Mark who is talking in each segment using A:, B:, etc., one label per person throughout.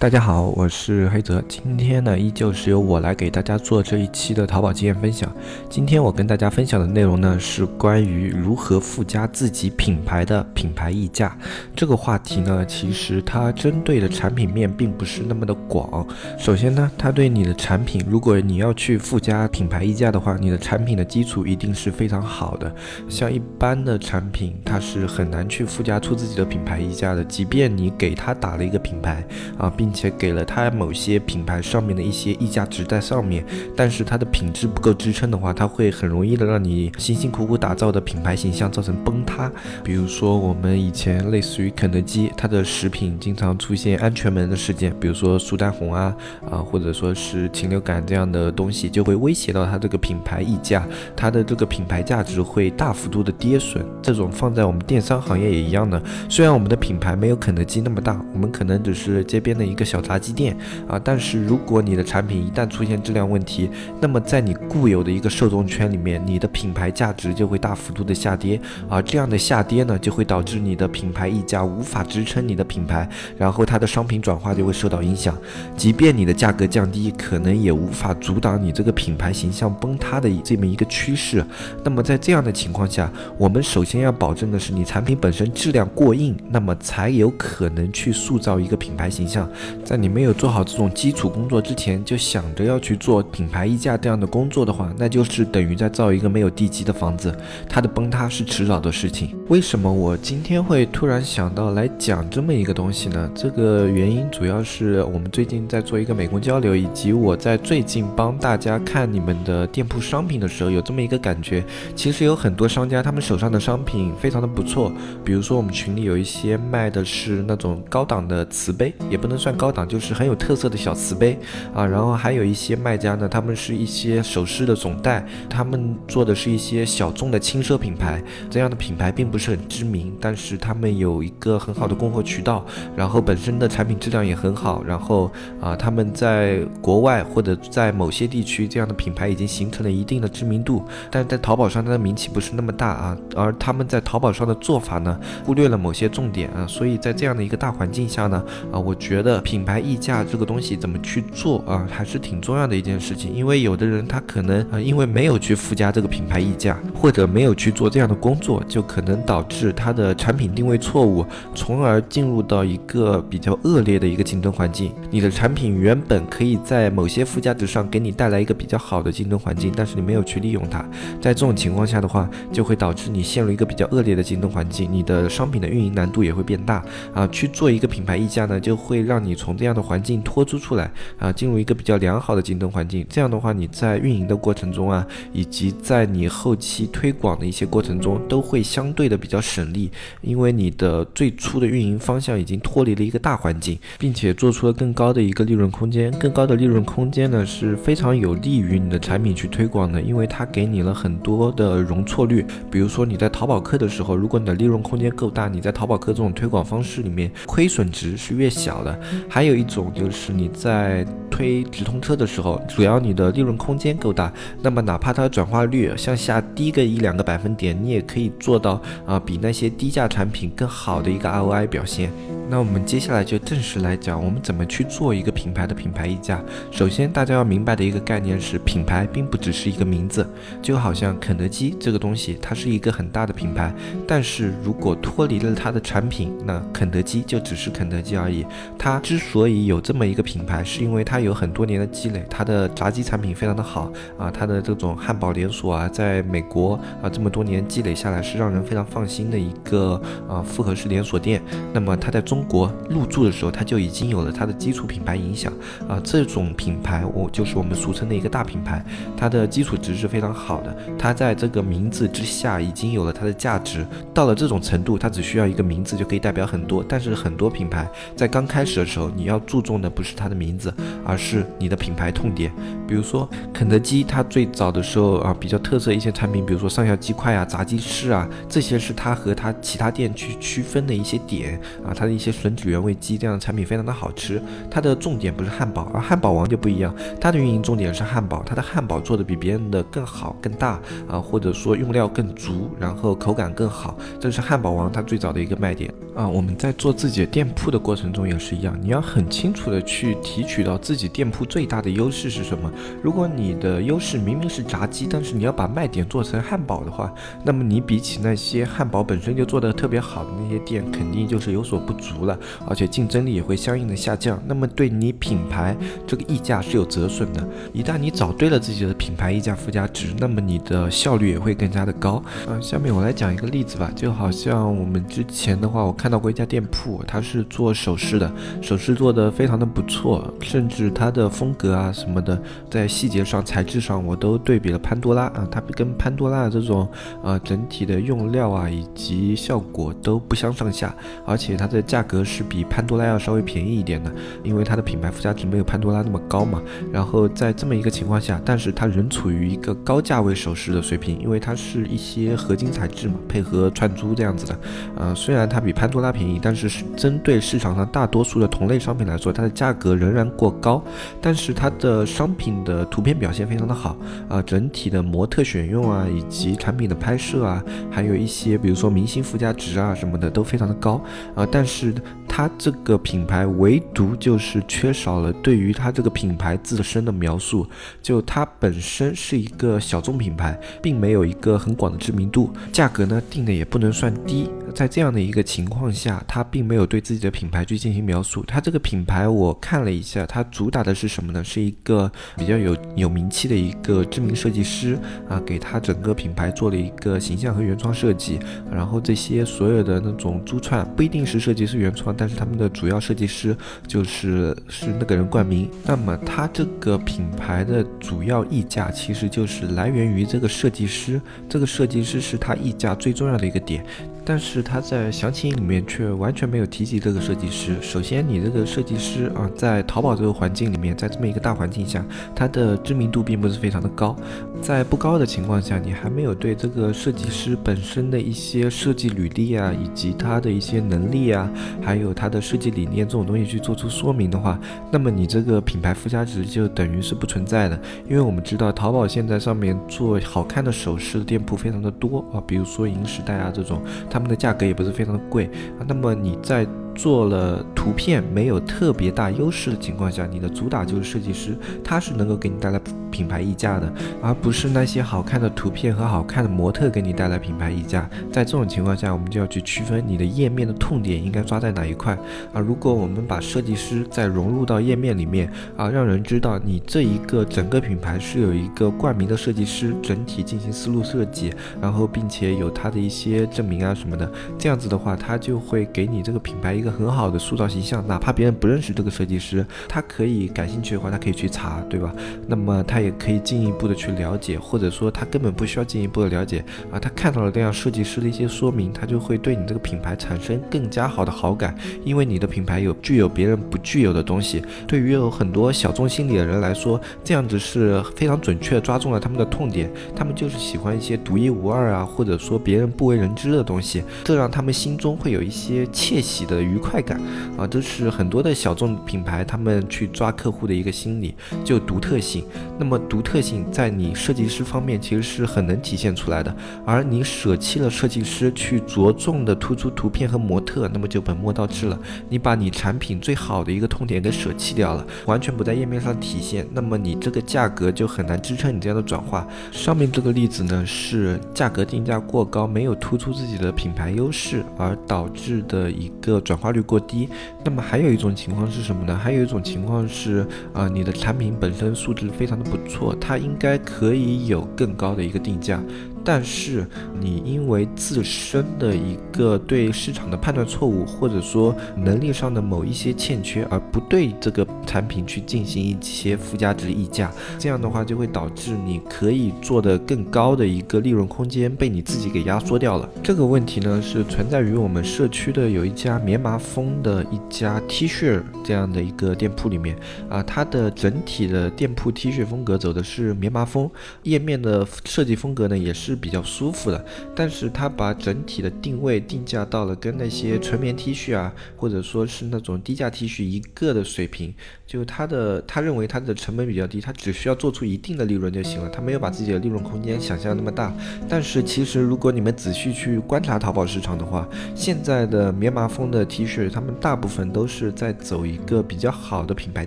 A: 大家好，我是黑泽。今天呢，依旧是由我来给大家做这一期的淘宝经验分享。今天我跟大家分享的内容呢，是关于如何附加自己品牌的品牌溢价。这个话题呢，其实它针对的产品面并不是那么的广。首先呢，它对你的产品，如果你要去附加品牌溢价的话，你的产品的基础一定是非常好的。像一般的产品，它是很难去附加出自己的品牌溢价的。即便你给它打了一个品牌啊，并并且给了它某些品牌上面的一些溢价值在上面，但是它的品质不够支撑的话，它会很容易的让你辛辛苦苦打造的品牌形象造成崩塌。比如说我们以前类似于肯德基，它的食品经常出现安全门的事件，比如说苏丹红啊啊，或者说是禽流感这样的东西，就会威胁到它这个品牌溢价，它的这个品牌价值会大幅度的跌损。这种放在我们电商行业也一样的，虽然我们的品牌没有肯德基那么大，我们可能只是街边的一。个小炸鸡店啊，但是如果你的产品一旦出现质量问题，那么在你固有的一个受众圈里面，你的品牌价值就会大幅度的下跌，而这样的下跌呢，就会导致你的品牌溢价无法支撑你的品牌，然后它的商品转化就会受到影响。即便你的价格降低，可能也无法阻挡你这个品牌形象崩塌的这么一个趋势。那么在这样的情况下，我们首先要保证的是你产品本身质量过硬，那么才有可能去塑造一个品牌形象。在你没有做好这种基础工作之前，就想着要去做品牌溢价这样的工作的话，那就是等于在造一个没有地基的房子，它的崩塌是迟早的事情。为什么我今天会突然想到来讲这么一个东西呢？这个原因主要是我们最近在做一个美工交流，以及我在最近帮大家看你们的店铺商品的时候，有这么一个感觉。其实有很多商家他们手上的商品非常的不错，比如说我们群里有一些卖的是那种高档的瓷杯，也不能算。高档就是很有特色的小瓷杯啊，然后还有一些卖家呢，他们是一些首饰的总代，他们做的是一些小众的轻奢品牌，这样的品牌并不是很知名，但是他们有一个很好的供货渠道，然后本身的产品质量也很好，然后啊，他们在国外或者在某些地区，这样的品牌已经形成了一定的知名度，但是在淘宝上它的名气不是那么大啊，而他们在淘宝上的做法呢，忽略了某些重点啊，所以在这样的一个大环境下呢，啊，我觉得。品牌溢价这个东西怎么去做啊，还是挺重要的一件事情。因为有的人他可能啊，因为没有去附加这个品牌溢价，或者没有去做这样的工作，就可能导致他的产品定位错误，从而进入到一个比较恶劣的一个竞争环境。你的产品原本可以在某些附加值上给你带来一个比较好的竞争环境，但是你没有去利用它，在这种情况下的话，就会导致你陷入一个比较恶劣的竞争环境，你的商品的运营难度也会变大啊。去做一个品牌溢价呢，就会让你。你从这样的环境脱出出来啊，进入一个比较良好的竞争环境。这样的话，你在运营的过程中啊，以及在你后期推广的一些过程中，都会相对的比较省力，因为你的最初的运营方向已经脱离了一个大环境，并且做出了更高的一个利润空间。更高的利润空间呢，是非常有利于你的产品去推广的，因为它给你了很多的容错率。比如说你在淘宝客的时候，如果你的利润空间够大，你在淘宝客这种推广方式里面，亏损值是越小的。还有一种就是你在推直通车的时候，主要你的利润空间够大，那么哪怕它的转化率向下低个一两个百分点，你也可以做到啊，比那些低价产品更好的一个 ROI 表现。那我们接下来就正式来讲，我们怎么去做一个品牌的品牌溢价。首先，大家要明白的一个概念是，品牌并不只是一个名字，就好像肯德基这个东西，它是一个很大的品牌，但是如果脱离了它的产品，那肯德基就只是肯德基而已。它之所以有这么一个品牌，是因为它有很多年的积累，它的炸鸡产品非常的好啊，它的这种汉堡连锁啊，在美国啊这么多年积累下来，是让人非常放心的一个啊复合式连锁店。那么它在中中国入驻的时候，它就已经有了它的基础品牌影响啊。这种品牌，我就是我们俗称的一个大品牌，它的基础值是非常好的。它在这个名字之下已经有了它的价值。到了这种程度，它只需要一个名字就可以代表很多。但是很多品牌在刚开始的时候。你要注重的不是它的名字，而是你的品牌痛点。比如说肯德基，它最早的时候啊，比较特色一些产品，比如说上校鸡块啊、炸鸡翅啊，这些是它和它其他店去区分的一些点啊。它的一些吮指原味鸡这样的产品非常的好吃，它的重点不是汉堡，而汉堡王就不一样，它的运营重点是汉堡，它的汉堡做的比别人的更好、更大啊，或者说用料更足，然后口感更好，这是汉堡王它最早的一个卖点啊。我们在做自己的店铺的过程中也是一样，你你要很清楚的去提取到自己店铺最大的优势是什么。如果你的优势明明是炸鸡，但是你要把卖点做成汉堡的话，那么你比起那些汉堡本身就做得特别好的那些店，肯定就是有所不足了，而且竞争力也会相应的下降。那么对你品牌这个溢价是有折损的。一旦你找对了自己的品牌溢价附加值，那么你的效率也会更加的高。嗯，下面我来讲一个例子吧，就好像我们之前的话，我看到过一家店铺，它是做首饰的，首饰做的非常的不错，甚至它的风格啊什么的，在细节上、材质上，我都对比了潘多拉啊，它跟潘多拉这种呃整体的用料啊以及效果都不相上下，而且它的价格是比潘多拉要稍微便宜一点的，因为它的品牌附加值没有潘多拉那么高嘛。然后在这么一个情况下，但是它仍处于一个高价位首饰的水平，因为它是一些合金材质嘛，配合串珠这样子的。呃，虽然它比潘多拉便宜，但是是针对市场上大多数的同类商品来说，它的价格仍然过高。但是它的商品的图片表现非常的好啊，整体的模特选用啊，以及产品的拍摄啊，还有一些比如说明星附加值啊什么的都非常的高啊。但是它这个品牌唯独就是缺少了对于它这个品牌自身的描述，就它本身是一个小众品牌，并没有一个很广的知名度，价格呢定的也不能算低。在这样的一个情况下，它并没有对自己的品牌去进行描述。它这个品牌我看了一下，它主打的是什么呢？是一个比较有有名气的一个知名设计师啊，给它整个品牌做了一个形象和原创设计。然后这些所有的那种珠串不一定是设计师原创，但是他们的主要设计师就是是那个人冠名。那么它这个品牌的主要溢价其实就是来源于这个设计师，这个设计师是它溢价最重要的一个点。但是他在详情里面却完全没有提及这个设计师。首先，你这个设计师啊，在淘宝这个环境里面，在这么一个大环境下，他的知名度并不是非常的高。在不高的情况下，你还没有对这个设计师本身的一些设计履历啊，以及他的一些能力啊，还有他的设计理念这种东西去做出说明的话，那么你这个品牌附加值就等于是不存在的。因为我们知道，淘宝现在上面做好看的首饰的店铺非常的多啊，比如说银时代啊这种。他们的价格也不是非常的贵啊，那么你在。做了图片没有特别大优势的情况下，你的主打就是设计师，他是能够给你带来品牌溢价的，而不是那些好看的图片和好看的模特给你带来品牌溢价。在这种情况下，我们就要去区分你的页面的痛点应该抓在哪一块啊。如果我们把设计师再融入到页面里面啊，让人知道你这一个整个品牌是有一个冠名的设计师整体进行思路设计，然后并且有他的一些证明啊什么的，这样子的话，他就会给你这个品牌。一个很好的塑造形象，哪怕别人不认识这个设计师，他可以感兴趣的话，他可以去查，对吧？那么他也可以进一步的去了解，或者说他根本不需要进一步的了解啊，他看到了这样设计师的一些说明，他就会对你这个品牌产生更加好的好感，因为你的品牌有具有别人不具有的东西。对于有很多小众心理的人来说，这样子是非常准确抓中了他们的痛点，他们就是喜欢一些独一无二啊，或者说别人不为人知的东西，这让他们心中会有一些窃喜的。愉快感啊，这是很多的小众品牌他们去抓客户的一个心理，就独特性。那么独特性在你设计师方面其实是很能体现出来的，而你舍弃了设计师去着重的突出图片和模特，那么就本末倒置了。你把你产品最好的一个痛点给舍弃掉了，完全不在页面上体现，那么你这个价格就很难支撑你这样的转化。上面这个例子呢是价格定价过高，没有突出自己的品牌优势而导致的一个转。化率过低，那么还有一种情况是什么呢？还有一种情况是，啊，你的产品本身素质非常的不错，它应该可以有更高的一个定价，但是你因为自身的一个对市场的判断错误，或者说能力上的某一些欠缺，而不对这个产品去进行一些附加值溢价，这样的话就会导致你可以做的更高的一个利润空间被你自己给压缩掉了。这个问题呢是存在于我们社区的有一家棉麻风的一家 T 恤这样的一个店铺里面啊，它的整体的店铺 T 恤风格走的是棉麻风，页面的设计风格呢也是是比较舒服的，但是它把整体的定位定价到了跟那些纯棉 T 恤啊，或者说是那种低价 T 恤一个的水平，就他的他认为他的成本比较低，他只需要做出一定的利润就行了，他没有把自己的利润空间想象那么大。但是其实如果你们仔细去观察淘宝市场的话，现在的棉麻风的 T 恤，他们大部分都是在走一个比较好的品牌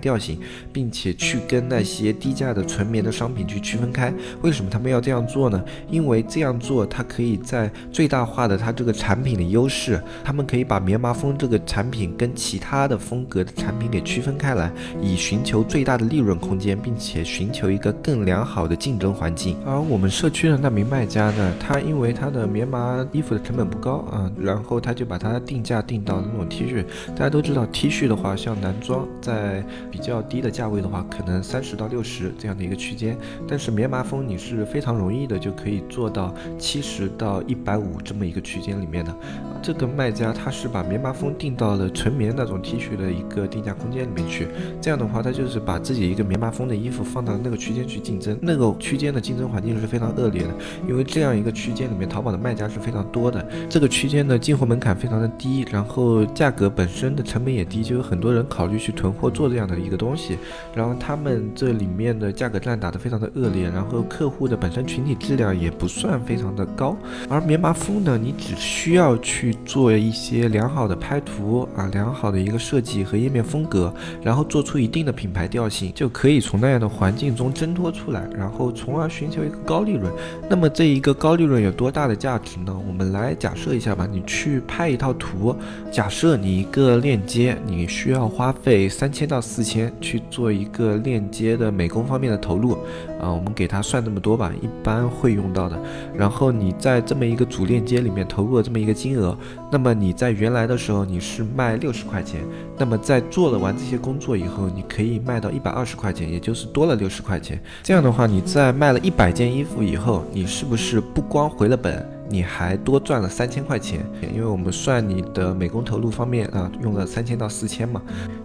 A: 调性，并且去跟那些低价的纯棉的商品去区分开。为什么他们要这样做呢？因为这样做，它可以在最大化的它这个产品的优势，他们可以把棉麻风这个产品跟其他的风格的产品给区分开来，以寻求最大的利润空间，并且寻求一个更良好的竞争环境。而我们社区的那名卖家呢，他因为他的棉麻衣服的成本不高啊，然后他就把它定价定到那种 T 恤。大家都知道 T 恤的话，像男装在比较低的价位的话，可能三十到六十这样的一个区间，但是棉麻风你是非常容易的就可以做到七十到一百五这么一个区间里面的。这个卖家他是把棉麻风定到了纯棉那种 T 恤的一个定价空间里面去，这样的话他就是把自己一个棉麻风的衣服放到那个区间去竞争，那个区间的竞争环境是非常恶劣的，因为这样一个区间里面淘宝的卖家是非常多的，这个区间的进货门槛非常的低，然后价格本身的成本也低，就有很多人考虑去囤货做这样的一个东西，然后他们这里面的价格战打得非常的恶劣，然后客户的本身群体质量也不算非常的高，而棉麻风呢，你只需要去做一些良好的拍图啊，良好的一个设计和页面风格，然后做出出一定的品牌调性，就可以从那样的环境中挣脱出来，然后从而寻求一个高利润。那么这一个高利润有多大的价值呢？我们来假设一下吧，你去拍一套图，假设你一个链接，你需要花费三千到四千去做一个链接的美工方面的投入，啊，我们给它算这么多吧，一般会用到的。然后你在这么一个主链接里面投入了这么一个金额，那么你在原来的时候你是卖六十块钱，那么在做了完这些工作以后，你可以卖到一百二十块钱，也就是多了六十块钱。这样的话，你在卖了一百件衣服以后，你是不是不光回了本？你还多赚了三千块钱，因为我们算你的美工投入方面啊，用了三千到四千嘛，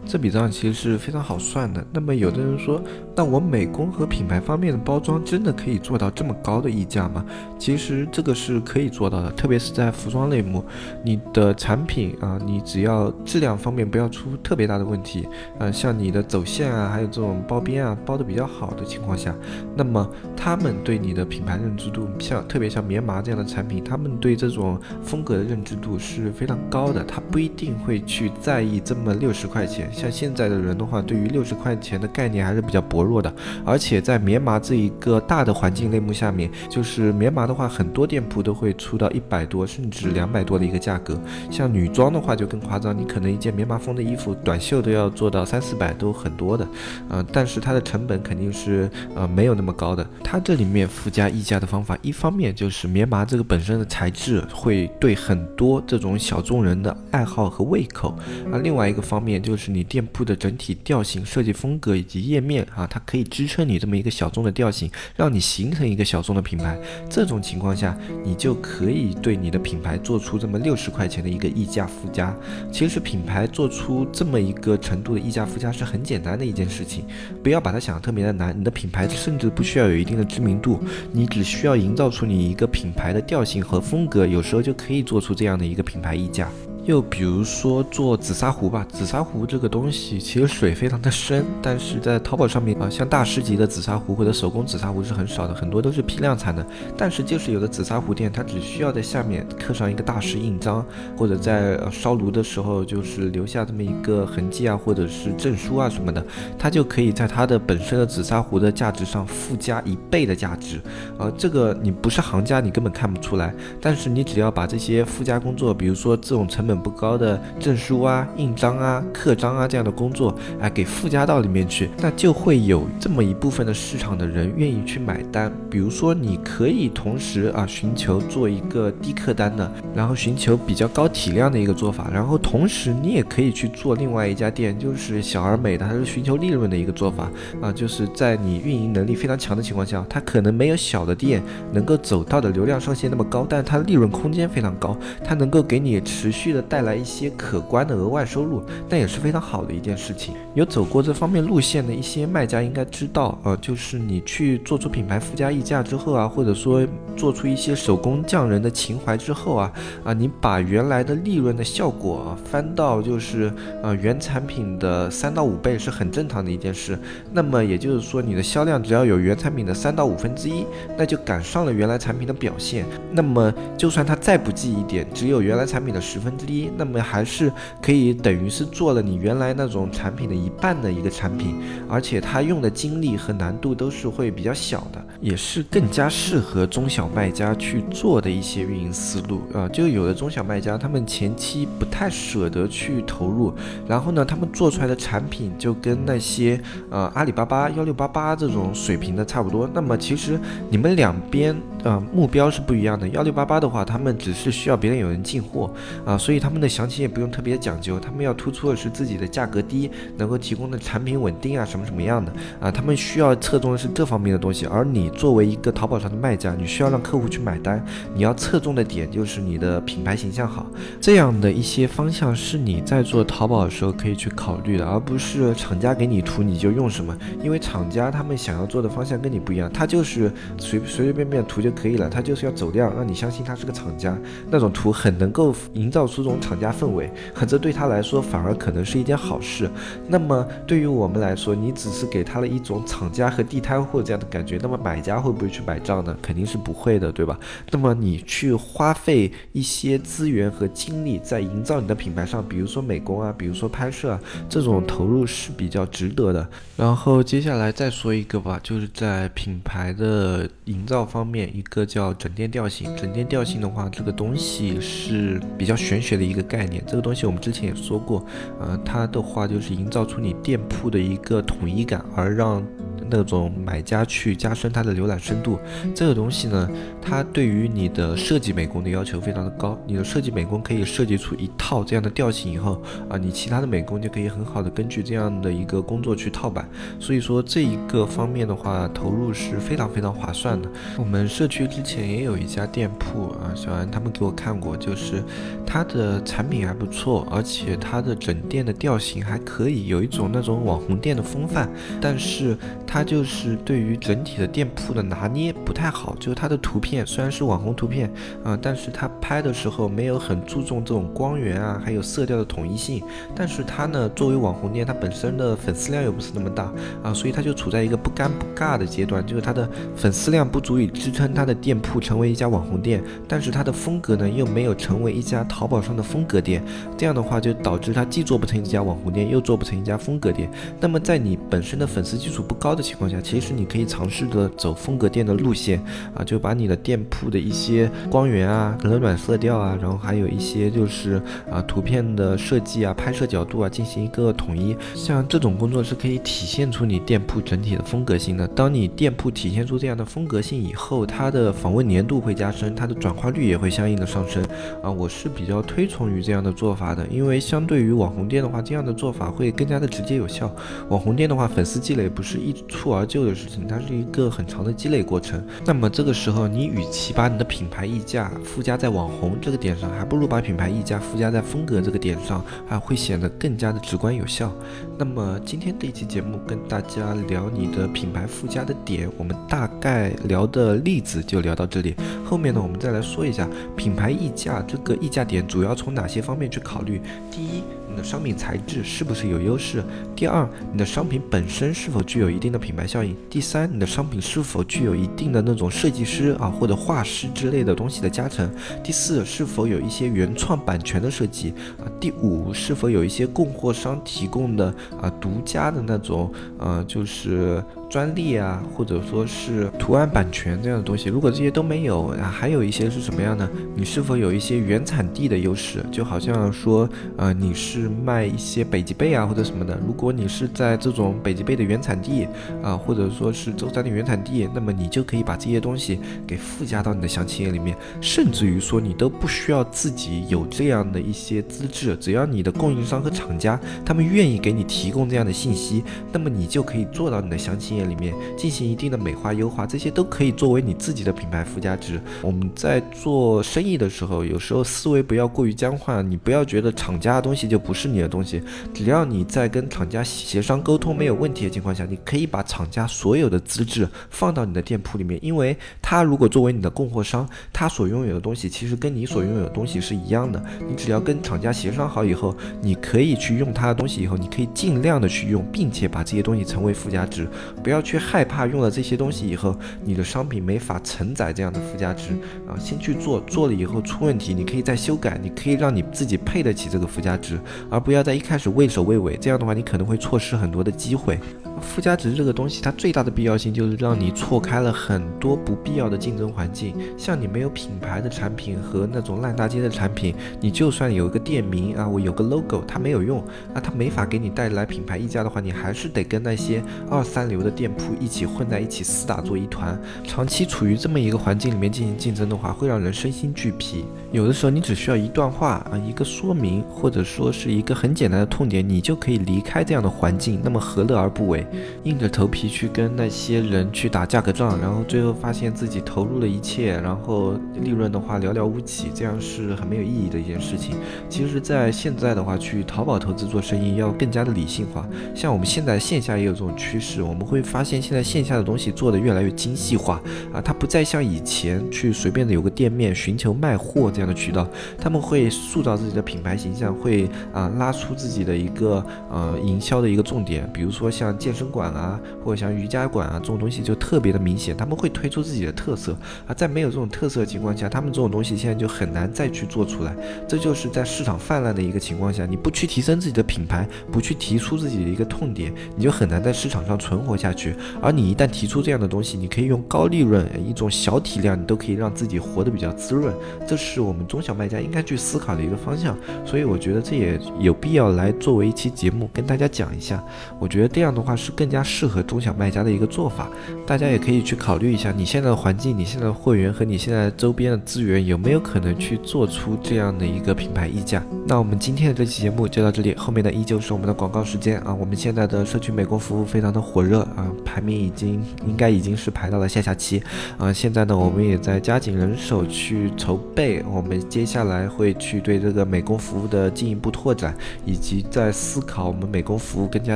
A: 这笔账其实是非常好算的。那么有的人说，那我美工和品牌方面的包装真的可以做到这么高的溢价吗？其实这个是可以做到的，特别是在服装类目，你的产品啊，你只要质量方面不要出特别大的问题，呃，像你的走线啊，还有这种包边啊，包的比较好的情况下，那么他们对你的品牌认知度，像特别像棉麻这样的产品。他们对这种风格的认知度是非常高的，他不一定会去在意这么六十块钱。像现在的人的话，对于六十块钱的概念还是比较薄弱的。而且在棉麻这一个大的环境类目下面，就是棉麻的话，很多店铺都会出到一百多甚至两百多的一个价格。像女装的话就更夸张，你可能一件棉麻风的衣服短袖都要做到三四百，都很多的。嗯，但是它的成本肯定是呃没有那么高的。它这里面附加溢价的方法，一方面就是棉麻这个本。身的材质会对很多这种小众人的爱好和胃口，啊，另外一个方面就是你店铺的整体调性、设计风格以及页面啊，它可以支撑你这么一个小众的调性，让你形成一个小众的品牌。这种情况下，你就可以对你的品牌做出这么六十块钱的一个溢价附加。其实品牌做出这么一个程度的溢价附加是很简单的一件事情，不要把它想得特别的难。你的品牌甚至不需要有一定的知名度，你只需要营造出你一个品牌的调性。和风格有时候就可以做出这样的一个品牌溢价。又比如说做紫砂壶吧，紫砂壶这个东西其实水非常的深，但是在淘宝上面啊，像大师级的紫砂壶或者手工紫砂壶是很少的，很多都是批量产的。但是就是有的紫砂壶店，它只需要在下面刻上一个大师印章，或者在烧炉的时候就是留下这么一个痕迹啊，或者是证书啊什么的，它就可以在它的本身的紫砂壶的价值上附加一倍的价值。呃，这个你不是行家，你根本看不出来。但是你只要把这些附加工作，比如说这种成本。不高的证书啊、印章啊、刻章啊这样的工作，哎，给附加到里面去，那就会有这么一部分的市场的人愿意去买单。比如说，你可以同时啊寻求做一个低客单的，然后寻求比较高体量的一个做法，然后同时你也可以去做另外一家店，就是小而美的，它是寻求利润的一个做法啊，就是在你运营能力非常强的情况下，它可能没有小的店能够走到的流量上限那么高，但它利润空间非常高，它能够给你持续的带来一些可观的额外收入，那也是非常好的一件事情。有走过这方面路线的一些卖家应该知道，呃，就是你去做出品牌附加溢价之后啊，或者说做出一些手工匠人的情怀之后啊，啊，你把原来的利润的效果啊翻到就是呃原产品的三到五倍是很正常的一件事。那么也就是说，你的销量只要有原产品的三到五分之一，那就赶上了原来产品的表现。那么就算它再不济一点，只有原来产品的十分之低，那么还是可以等于是做了你原来那种产品的一半的一个产品，而且它用的精力和难度都是会比较小的，也是更加适合中小卖家去做的一些运营思路啊。就有的中小卖家，他们前期不太舍得去投入，然后呢，他们做出来的产品就跟那些呃阿里巴巴幺六八八这种水平的差不多。那么其实你们两边呃目标是不一样的。幺六八八的话，他们只是需要别人有人进货啊，所以他们的详情也不用特别讲究，他们要突出的是自己的价格低，能够提供的产品稳定啊，什么什么样的啊，他们需要侧重的是这方面的东西。而你作为一个淘宝上的卖家，你需要让客户去买单，你要侧重的点就是你的品牌形象好，这样的一些方向是你在做淘宝的时候可以去考虑的，而不是厂家给你图你就用什么，因为厂家他们想要做的方向跟你不一样，他就是随随随便便图就就可以了，他就是要走量，让你相信他是个厂家，那种图很能够营造出这种厂家氛围，可这对他来说反而可能是一件好事。那么对于我们来说，你只是给他了一种厂家和地摊货这样的感觉，那么买家会不会去买账呢？肯定是不会的，对吧？那么你去花费一些资源和精力在营造你的品牌上，比如说美工啊，比如说拍摄啊，这种投入是比较值得的。然后接下来再说一个吧，就是在品牌的营造方面，一个叫整店调性。整店调性的话，这个东西是比较玄学的一个概念。这个东西我们之前也说过，呃，它的话就是营造出你店铺的一个统一感，而让。那种买家去加深它的浏览深度，这个东西呢，它对于你的设计美工的要求非常的高。你的设计美工可以设计出一套这样的调性以后啊，你其他的美工就可以很好的根据这样的一个工作去套版。所以说这一个方面的话，投入是非常非常划算的。我们社区之前也有一家店铺啊，小安他们给我看过，就是它的产品还不错，而且它的整店的调性还可以，有一种那种网红店的风范，但是它。它就是对于整体的店铺的拿捏不太好，就是它的图片虽然是网红图片，啊，但是它拍的时候没有很注重这种光源啊，还有色调的统一性。但是它呢，作为网红店，它本身的粉丝量又不是那么大啊，所以它就处在一个不尴不尬的阶段，就是它的粉丝量不足以支撑它的店铺成为一家网红店，但是它的风格呢又没有成为一家淘宝上的风格店，这样的话就导致它既做不成一家网红店，又做不成一家风格店。那么在你本身的粉丝基础不高的情情况下，其实你可以尝试着走风格店的路线啊，就把你的店铺的一些光源啊、冷暖色调啊，然后还有一些就是啊图片的设计啊、拍摄角度啊进行一个统一。像这种工作是可以体现出你店铺整体的风格性的。当你店铺体现出这样的风格性以后，它的访问粘度会加深，它的转化率也会相应的上升啊。我是比较推崇于这样的做法的，因为相对于网红店的话，这样的做法会更加的直接有效。网红店的话，粉丝积累不是一蹴而就。的事情，它是一个很长的积累过程。那么这个时候，你与其把你的品牌溢价附加在网红这个点上，还不如把品牌溢价附加在风格这个点上，啊会显得更加的直观有效。那么今天这一期节目跟大家聊你的品牌附加的点，我们大概聊的例子就聊到这里。后面呢，我们再来说一下品牌溢价这个溢价点主要从哪些方面去考虑。第一。商品材质是不是有优势？第二，你的商品本身是否具有一定的品牌效应？第三，你的商品是否具有一定的那种设计师啊或者画师之类的东西的加成？第四，是否有一些原创版权的设计啊？第五，是否有一些供货商提供的啊独家的那种呃就是专利啊，或者说是图案版权这样的东西。如果这些都没有，啊，还有一些是什么样呢？你是否有一些原产地的优势？就好像说，呃，你是卖一些北极贝啊或者什么的。如果你是在这种北极贝的原产地啊，或者说是舟山的原产地，那么你就可以把这些东西给附加到你的详情页里面，甚至于说你都不需要自己有这样的一些资质，只要你的供应商和厂家他们愿意给你提供这样的信息，那么你就可以做到你的详情里面进行一定的美化优化，这些都可以作为你自己的品牌附加值。我们在做生意的时候，有时候思维不要过于僵化，你不要觉得厂家的东西就不是你的东西，只要你在跟厂家协商沟通没有问题的情况下，你可以把厂家所有的资质放到你的店铺里面，因为他如果作为你的供货商，他所拥有的东西其实跟你所拥有的东西是一样的，你只要跟厂家协商好以后，你可以去用他的东西，以后你可以尽量的去用，并且把这些东西成为附加值，不要去害怕用了这些东西以后，你的商品没法承载这样的附加值啊，先去做，做了以后出问题，你可以再修改，你可以让你自己配得起这个附加值，而不要在一开始畏首畏尾，这样的话你可能会错失很多的机会。附加值这个东西，它最大的必要性就是让你错开了很多不必要的竞争环境。像你没有品牌的产品和那种烂大街的产品，你就算有一个店名啊，我有个 logo，它没有用啊，它没法给你带来品牌溢价的话，你还是得跟那些二三流的店铺一起混在一起厮打做一团。长期处于这么一个环境里面进行竞争的话，会让人身心俱疲。有的时候你只需要一段话啊，一个说明，或者说是一个很简单的痛点，你就可以离开这样的环境。那么何乐而不为？硬着头皮去跟那些人去打价格战，然后最后发现自己投入了一切，然后利润的话寥寥无几，这样是很没有意义的一件事情。其实，在现在的话，去淘宝投资做生意要更加的理性化。像我们现在线下也有这种趋势，我们会发现现在线下的东西做的越来越精细化啊，它不再像以前去随便的有个店面寻求卖货这样的渠道，他们会塑造自己的品牌形象，会啊拉出自己的一个呃营销的一个重点，比如说像健身。馆啊，或者像瑜伽馆啊这种东西就特别的明显，他们会推出自己的特色啊，在没有这种特色的情况下，他们这种东西现在就很难再去做出来。这就是在市场泛滥的一个情况下，你不去提升自己的品牌，不去提出自己的一个痛点，你就很难在市场上存活下去。而你一旦提出这样的东西，你可以用高利润、一种小体量，你都可以让自己活得比较滋润。这是我们中小卖家应该去思考的一个方向。所以我觉得这也有必要来作为一期节目跟大家讲一下。我觉得这样的话是。更加适合中小卖家的一个做法，大家也可以去考虑一下，你现在的环境、你现在的会员和你现在周边的资源有没有可能去做出这样的一个品牌溢价？那我们今天的这期节目就到这里，后面的依旧是我们的广告时间啊！我们现在的社区美工服务非常的火热啊，排名已经应该已经是排到了下下期啊！现在呢，我们也在加紧人手去筹备，我们接下来会去对这个美工服务的进一步拓展，以及在思考我们美工服务更加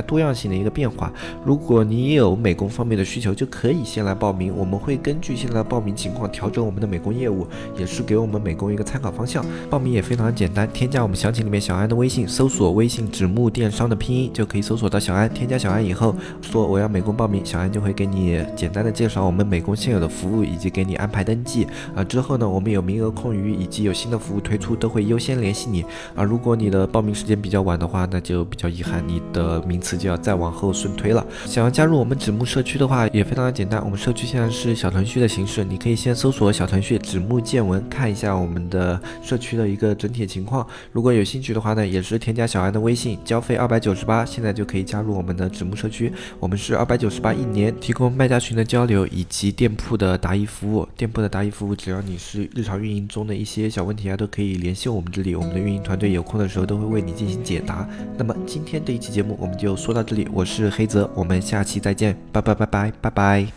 A: 多样性的一个变化。如果你也有美工方面的需求，就可以先来报名。我们会根据现在的报名情况调整我们的美工业务，也是给我们美工一个参考方向。报名也非常简单，添加我们详情里面小安的微信，搜索微信纸木电商的拼音就可以搜索到小安。添加小安以后，说我要美工报名，小安就会给你简单的介绍我们美工现有的服务，以及给你安排登记。啊，之后呢，我们有名额空余以及有新的服务推出，都会优先联系你。啊，如果你的报名时间比较晚的话，那就比较遗憾，你的 名次就要再往后顺推了。想要加入我们纸木社区的话，也非常的简单。我们社区现在是小程序的形式，你可以先搜索小程序“纸木见闻”，看一下我们的社区的一个整体情况。如果有兴趣的话呢，也是添加小安的微信，交费二百九十八，现在就可以加入我们的纸木社区。我们是二百九十八一年，提供卖家群的交流以及店铺的答疑服务。店铺的答疑服务，只要你是日常运营中的一些小问题啊，都可以联系我们这里，我们的运营团队有空的时候都会为你进行解答。那么今天这一期节目我们就说到这里，我是黑我们下期再见，拜拜拜拜拜拜。